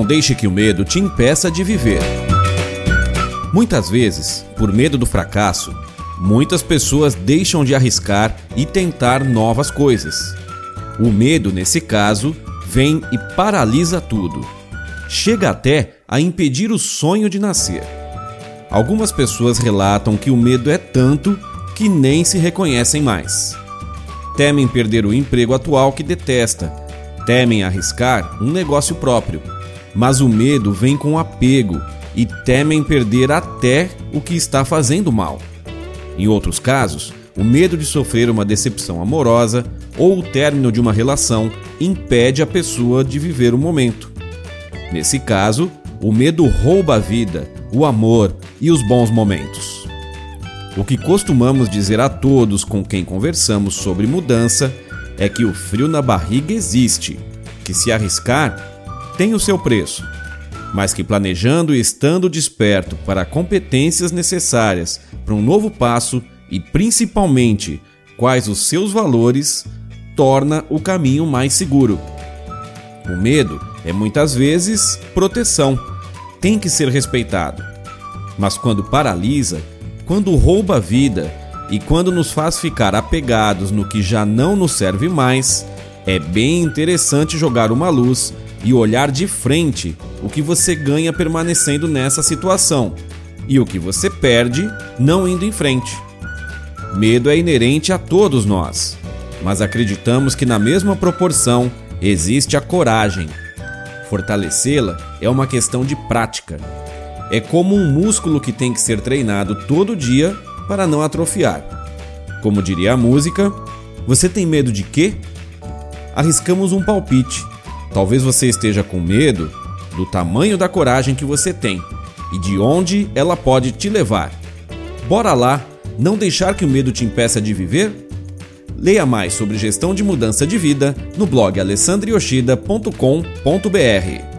deixe que o medo te impeça de viver. Muitas vezes, por medo do fracasso, muitas pessoas deixam de arriscar e tentar novas coisas. O medo, nesse caso, vem e paralisa tudo. Chega até a impedir o sonho de nascer. Algumas pessoas relatam que o medo é tanto que nem se reconhecem mais. Temem perder o emprego atual que detesta, temem arriscar um negócio próprio, mas o medo vem com apego e temem perder até o que está fazendo mal. Em outros casos, o medo de sofrer uma decepção amorosa ou o término de uma relação impede a pessoa de viver o momento. Nesse caso, o medo rouba a vida, o amor e os bons momentos. O que costumamos dizer a todos com quem conversamos sobre mudança é que o frio na barriga existe, que se arriscar tem o seu preço, mas que planejando e estando desperto para competências necessárias para um novo passo e principalmente quais os seus valores, torna o caminho mais seguro. O medo é muitas vezes proteção, tem que ser respeitado. Mas quando paralisa, quando rouba a vida e quando nos faz ficar apegados no que já não nos serve mais, é bem interessante jogar uma luz e olhar de frente o que você ganha permanecendo nessa situação e o que você perde não indo em frente. Medo é inerente a todos nós, mas acreditamos que na mesma proporção existe a coragem. Fortalecê-la é uma questão de prática. É como um músculo que tem que ser treinado todo dia para não atrofiar. Como diria a música, você tem medo de quê? Arriscamos um palpite. Talvez você esteja com medo do tamanho da coragem que você tem e de onde ela pode te levar. Bora lá, não deixar que o medo te impeça de viver? Leia mais sobre gestão de mudança de vida no blog alessandrioshida.com.br.